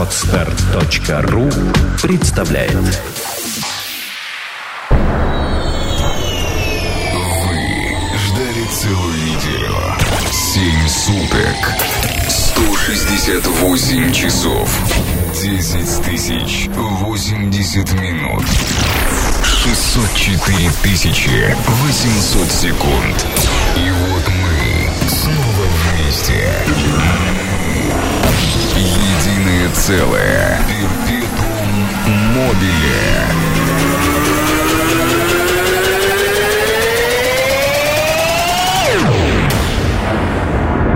Отстар.ру представляет Вы ждали целую неделю. Семь суток. 168 часов. 10 тысяч 80 минут. 604 тысячи 800 секунд. И вот мы снова вместе. Единое целое. Перпетум мобиле.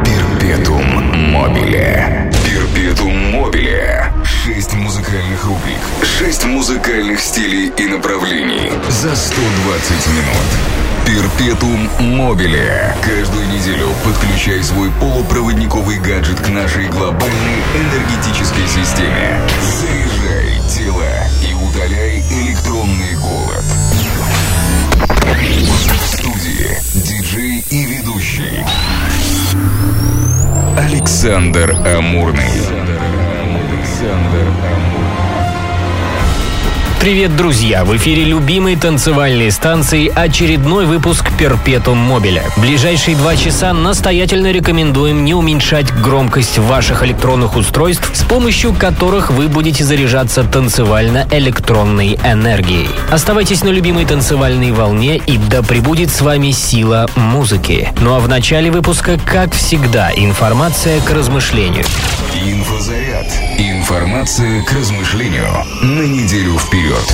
Перпетум мобиле. Перпетум мобиле. Шесть музыкальных рубрик. Шесть музыкальных стилей и направлений. За 120 минут. Перпетум мобиле. Каждую неделю подключай свой полупроводниковый гаджет к нашей глобальной энергетической системе. Заряжай тело и удаляй электронный голод. В студии диджей и ведущий Александр Амурный. Александр Привет, друзья! В эфире любимой танцевальной станции очередной выпуск Перпетум Мобиля. Ближайшие два часа настоятельно рекомендуем не уменьшать громкость ваших электронных устройств, с помощью которых вы будете заряжаться танцевально-электронной энергией. Оставайтесь на любимой танцевальной волне и да пребудет с вами сила музыки. Ну а в начале выпуска, как всегда, информация к размышлению. Инфозаряд. Информация к размышлению на неделю вперед.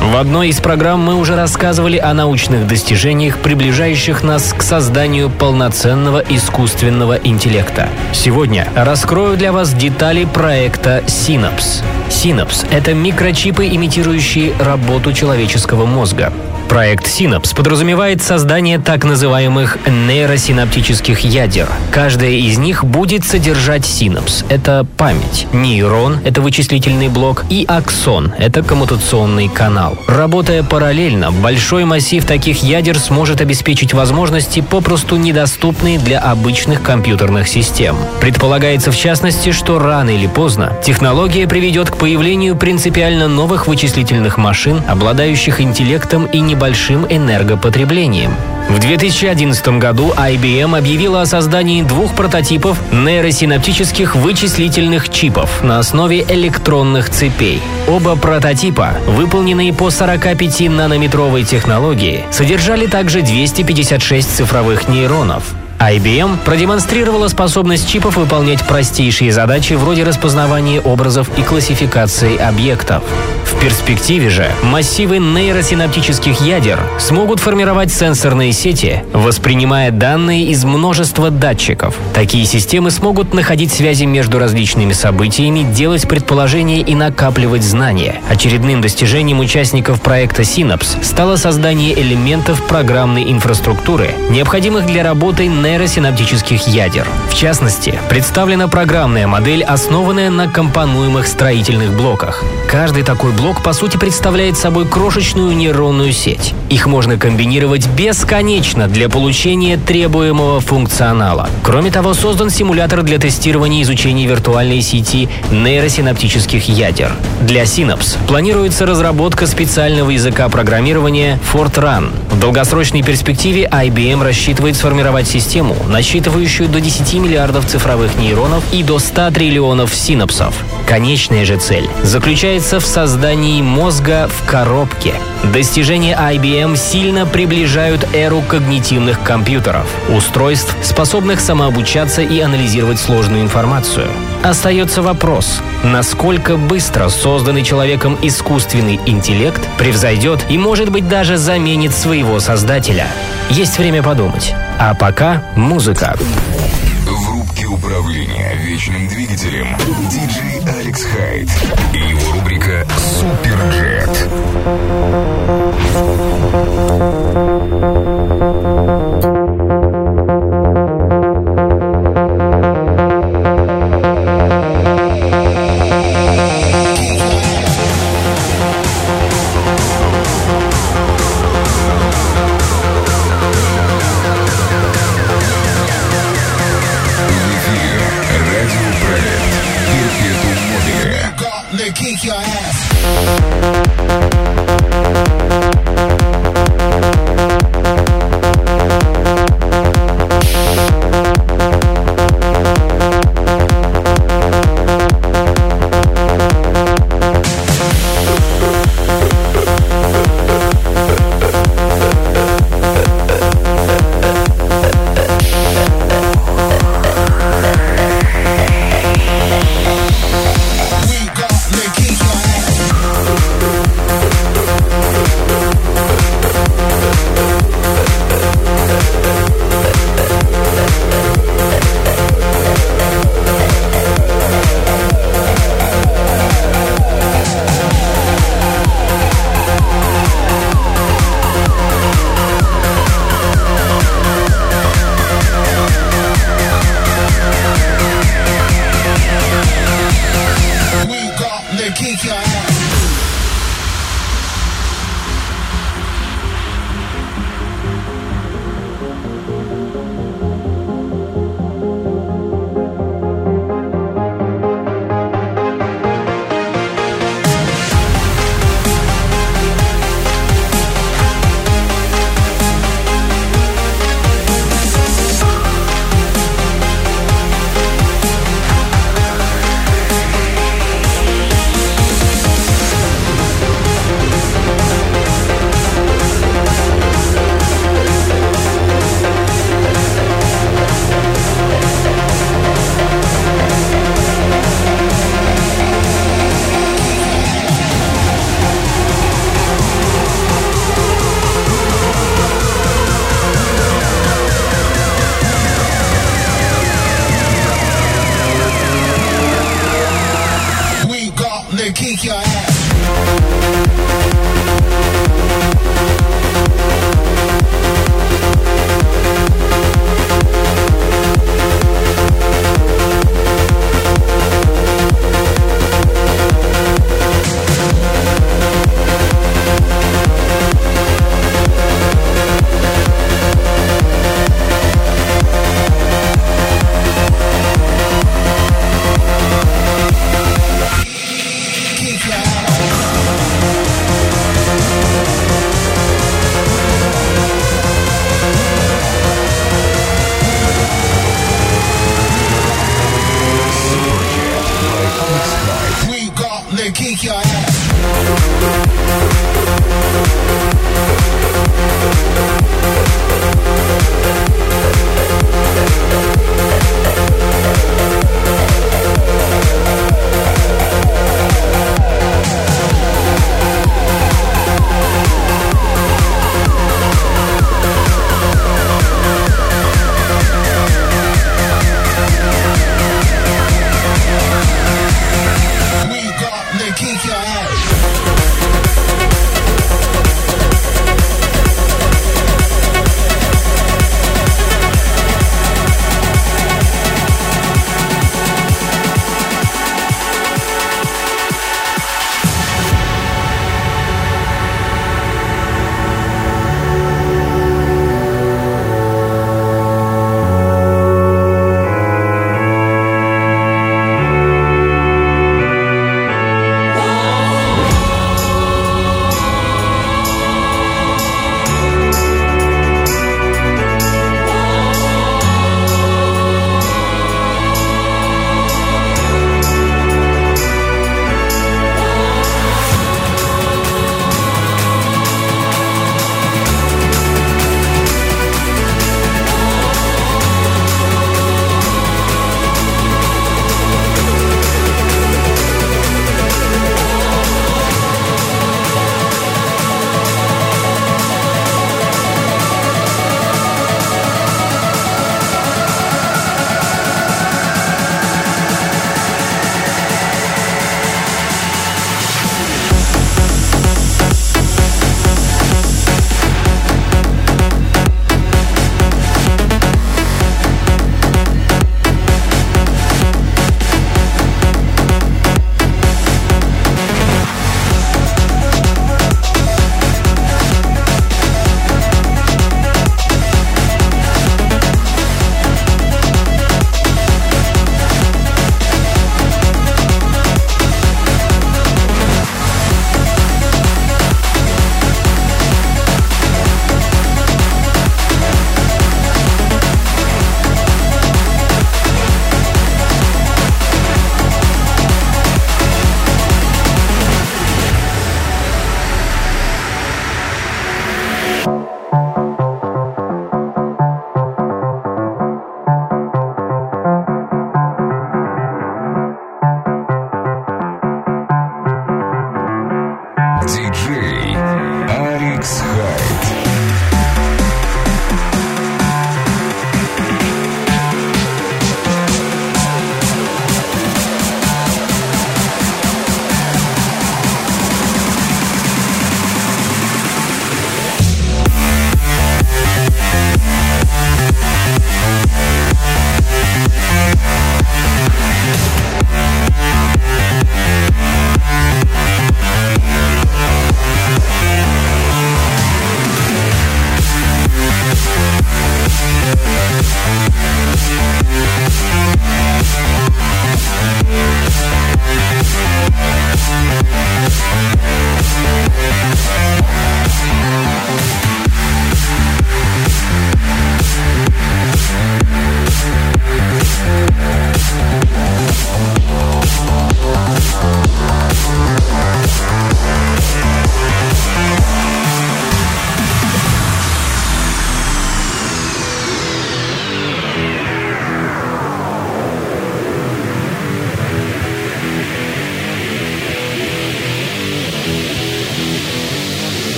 В одной из программ мы уже рассказывали о научных достижениях, приближающих нас к созданию полноценного искусственного интеллекта. Сегодня раскрою для вас детали проекта Synapse. Synapse – это микрочипы, имитирующие работу человеческого мозга. Проект Synapse подразумевает создание так называемых нейросинаптических ядер. Каждая из них будет содержать синапс – это память, нейрон – это вычислительный блок, и аксон – это коммутационный канал. Работая параллельно, большой массив таких ядер сможет обеспечить возможности, попросту недоступные для обычных компьютерных систем. Предполагается в частности, что рано или поздно технология приведет к появлению принципиально новых вычислительных машин, обладающих интеллектом и небольшим энергопотреблением. В 2011 году IBM объявила о создании двух прототипов нейросинаптических вычислительных чипов на основе электронных цепей. Оба прототипа, выполненные по 45-нанометровой технологии, содержали также 256 цифровых нейронов. IBM продемонстрировала способность чипов выполнять простейшие задачи вроде распознавания образов и классификации объектов. В перспективе же массивы нейросинаптических ядер смогут формировать сенсорные сети, воспринимая данные из множества датчиков. Такие системы смогут находить связи между различными событиями, делать предположения и накапливать знания. Очередным достижением участников проекта Synapse стало создание элементов программной инфраструктуры, необходимых для работы нейросинаптических ядер. В частности, представлена программная модель, основанная на компонуемых строительных блоках. Каждый такой блок, по сути, представляет собой крошечную нейронную сеть. Их можно комбинировать бесконечно для получения требуемого функционала. Кроме того, создан симулятор для тестирования и изучения виртуальной сети нейросинаптических ядер. Для Synapse планируется разработка специального языка программирования Fortran. В долгосрочной перспективе IBM рассчитывает сформировать систему, насчитывающую до 10 миллиардов цифровых нейронов и до 100 триллионов синапсов. Конечная же цель заключается в создании мозга в коробке. Достижения IBM сильно приближают эру когнитивных компьютеров, устройств, способных самообучаться и анализировать сложную информацию. Остается вопрос, насколько быстро созданный человеком искусственный интеллект превзойдет и, может быть, даже заменит своего создателя. Есть время подумать. А пока музыка. В рубке управления вечным двигателем диджей Алекс Хайд и его рубрика Суперджет. В эфире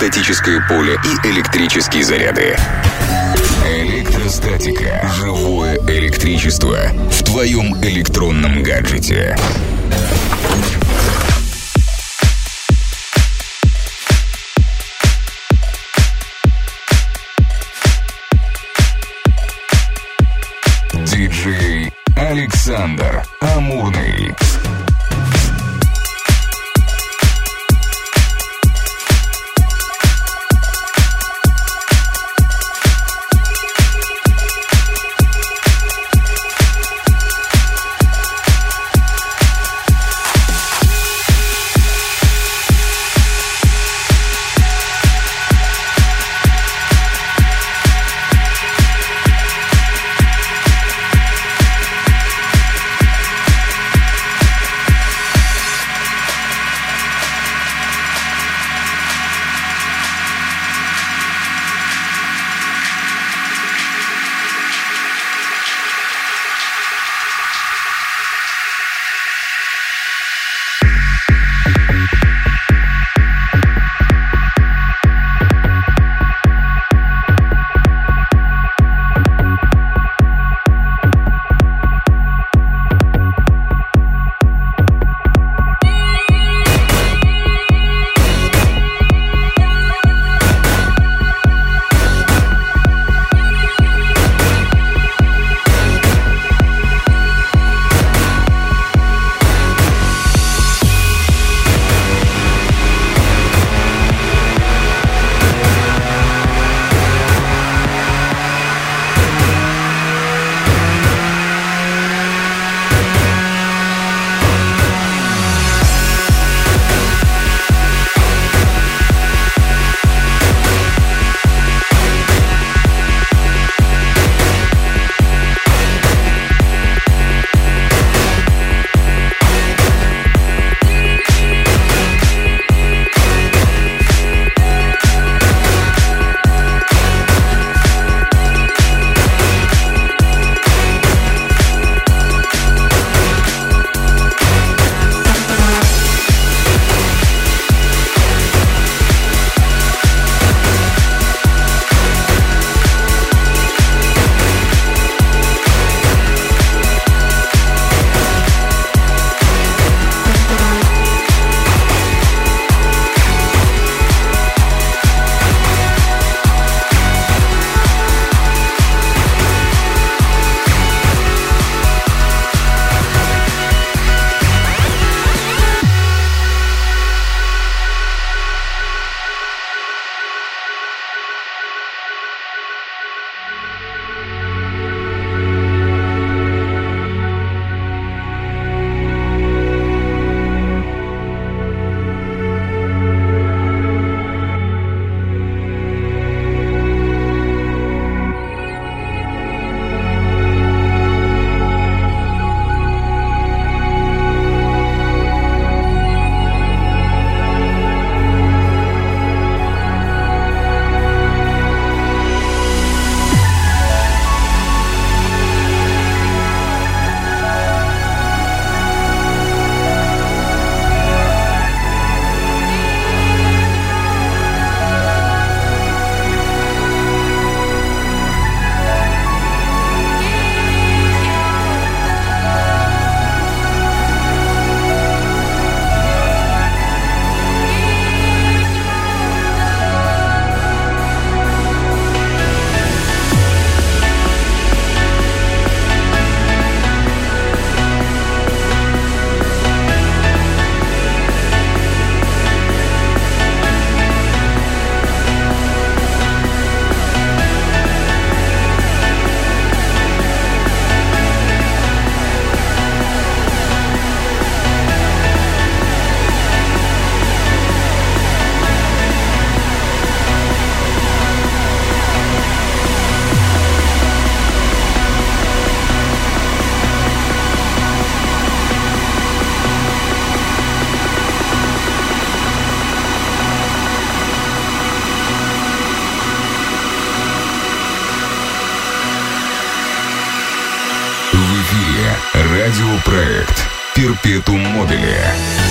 электростатическое поле и электрические заряды. Электростатика. Живое электричество в твоем электронном гаджете. Перпетум мобиле.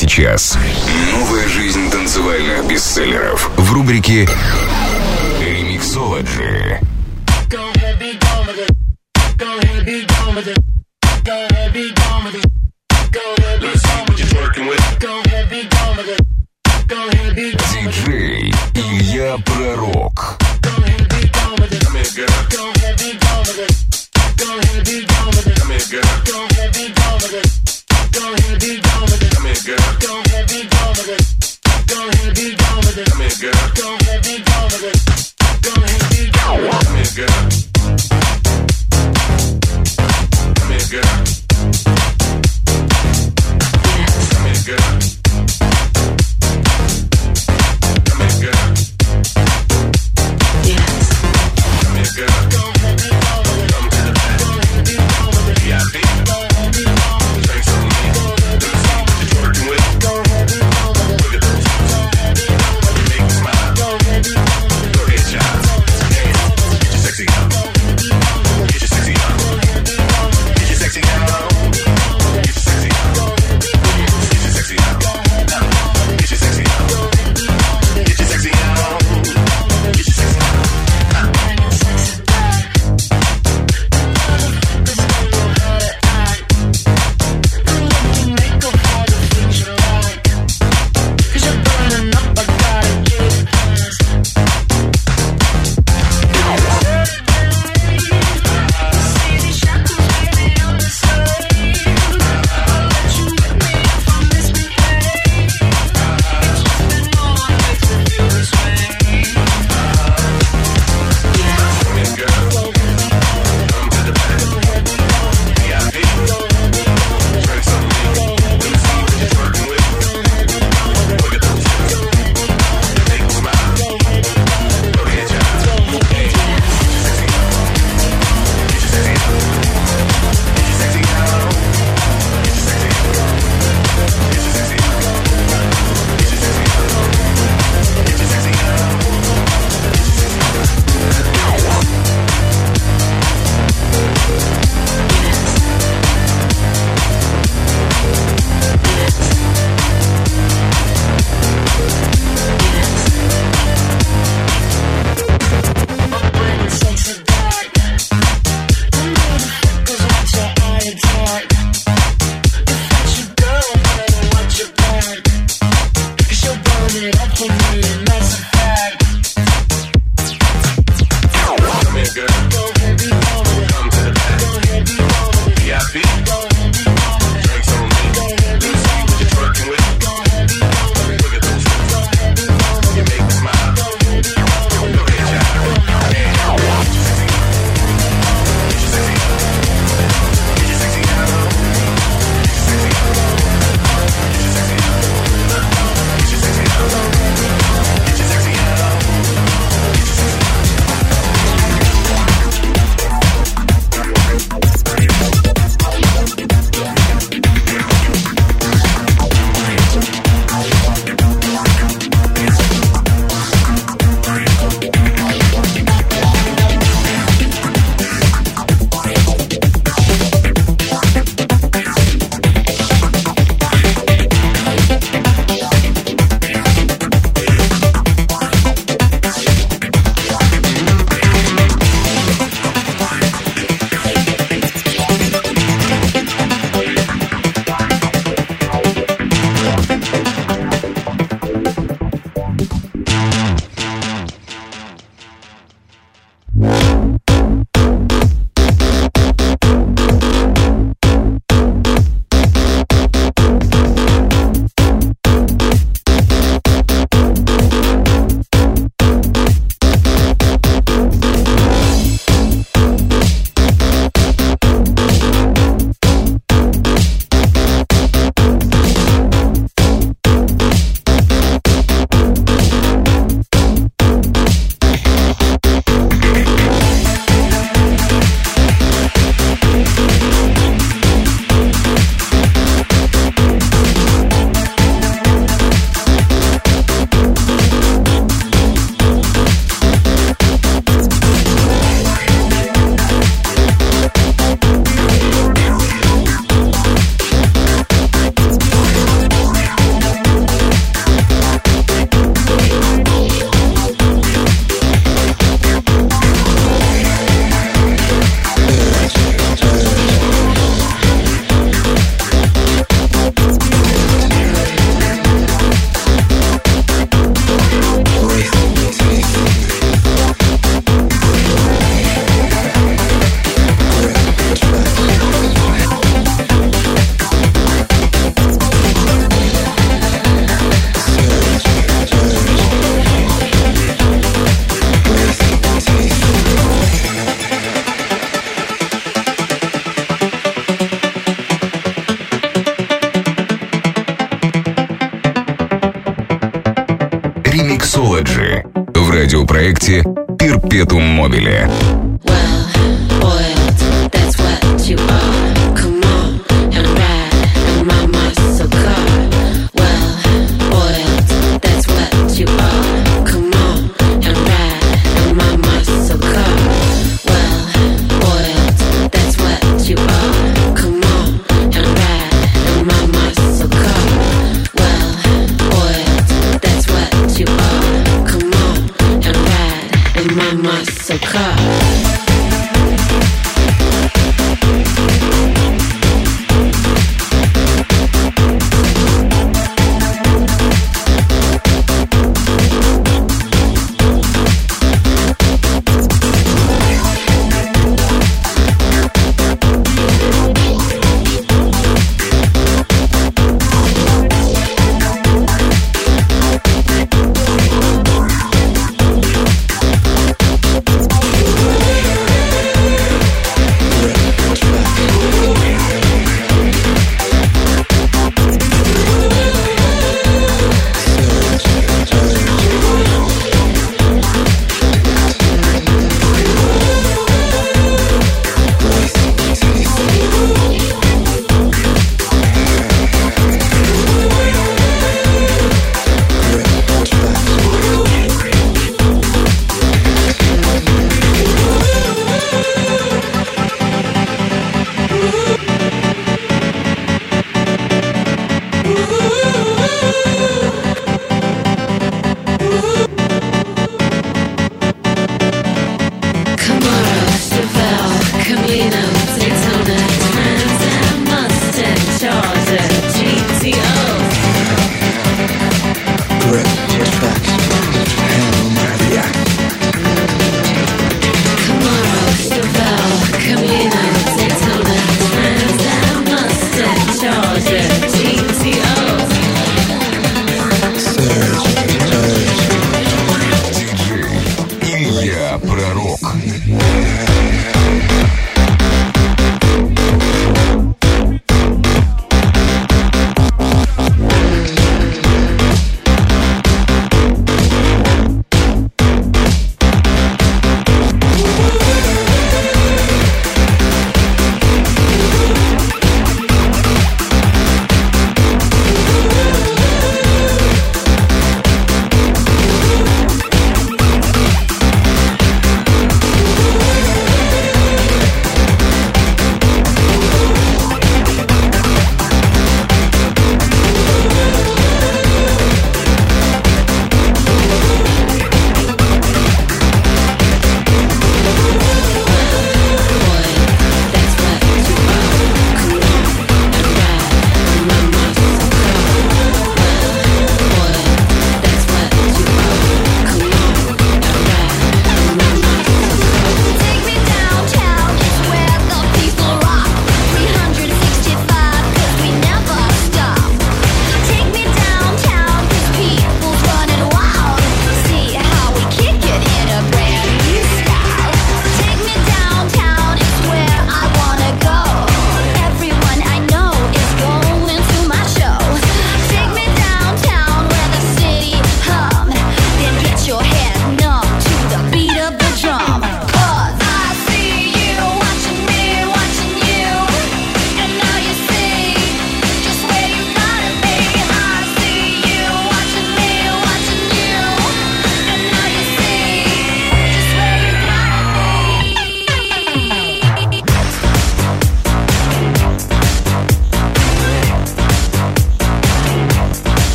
Сейчас. Новая жизнь танцевальных бестселлеров в рубрике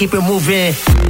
keep it moving.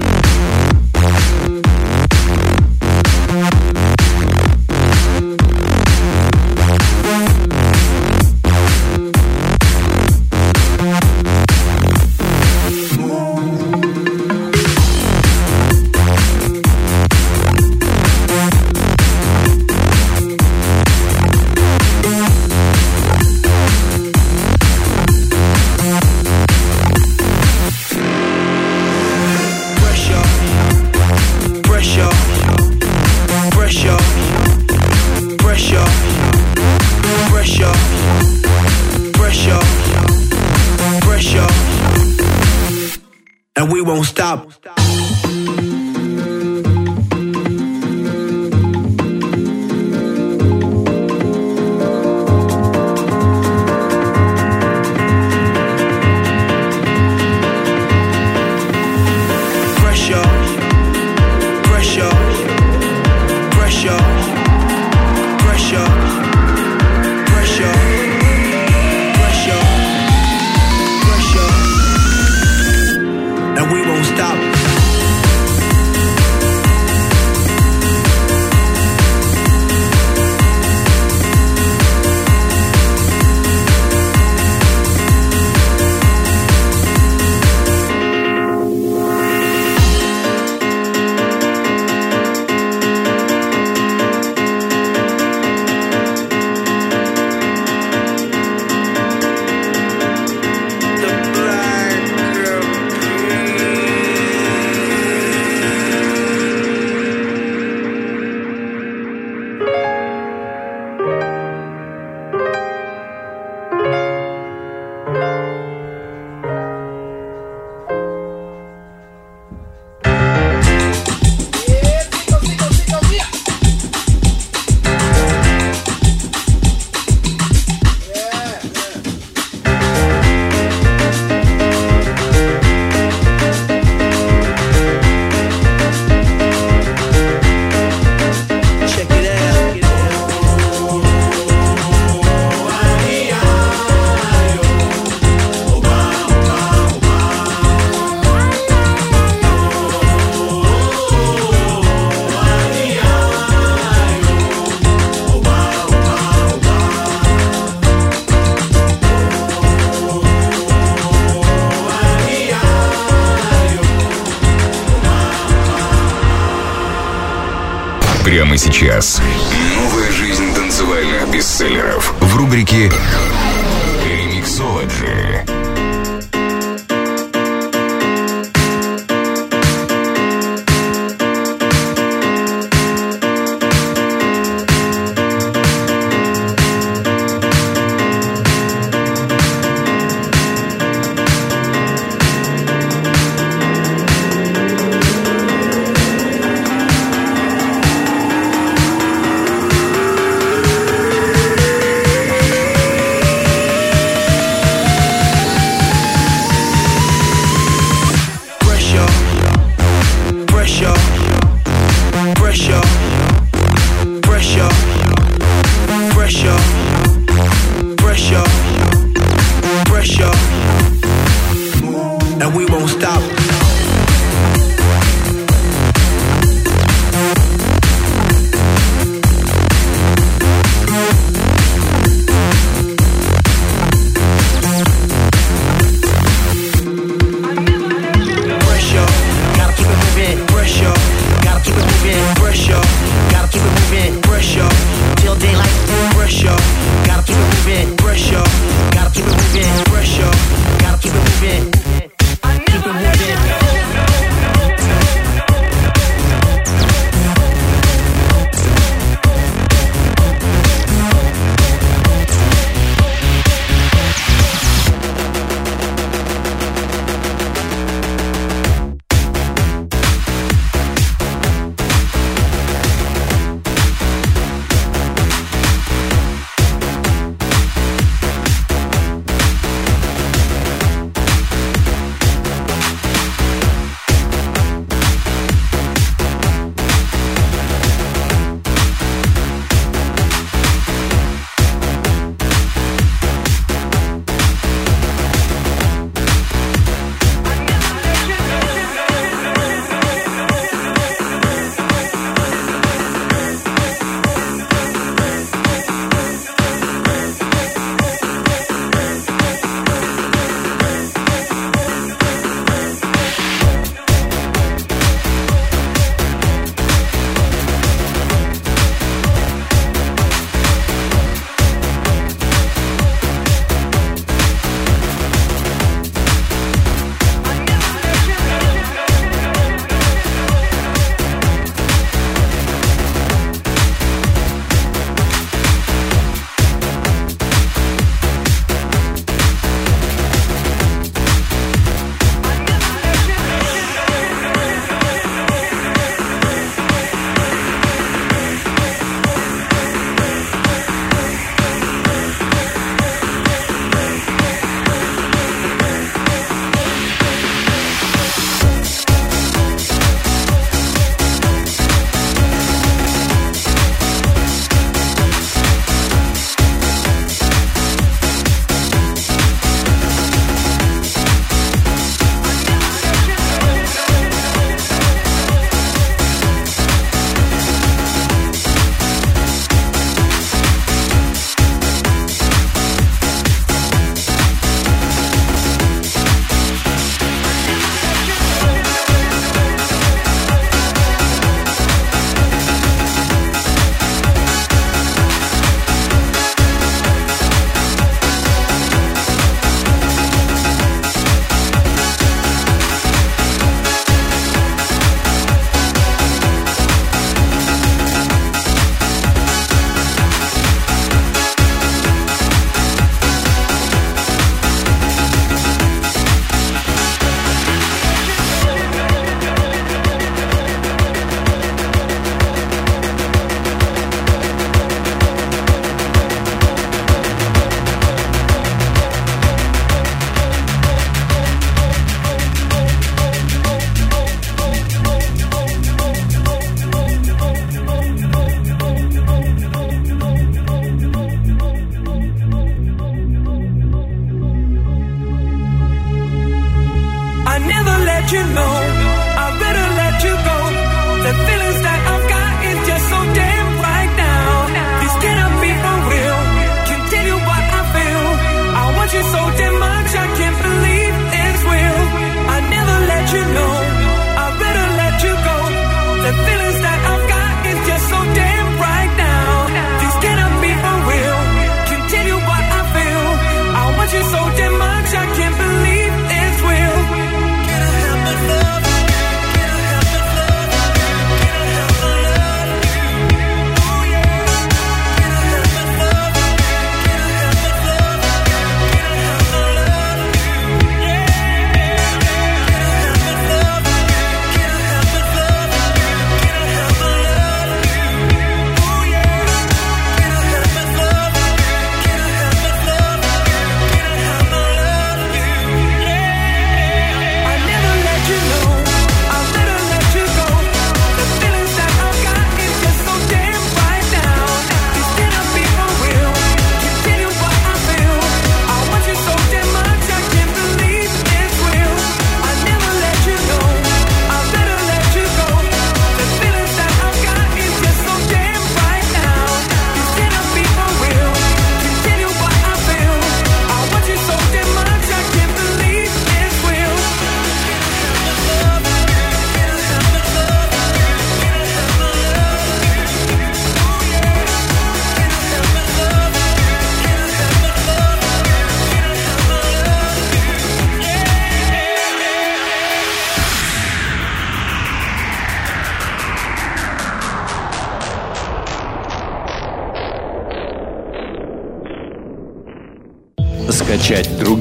and we won't stop.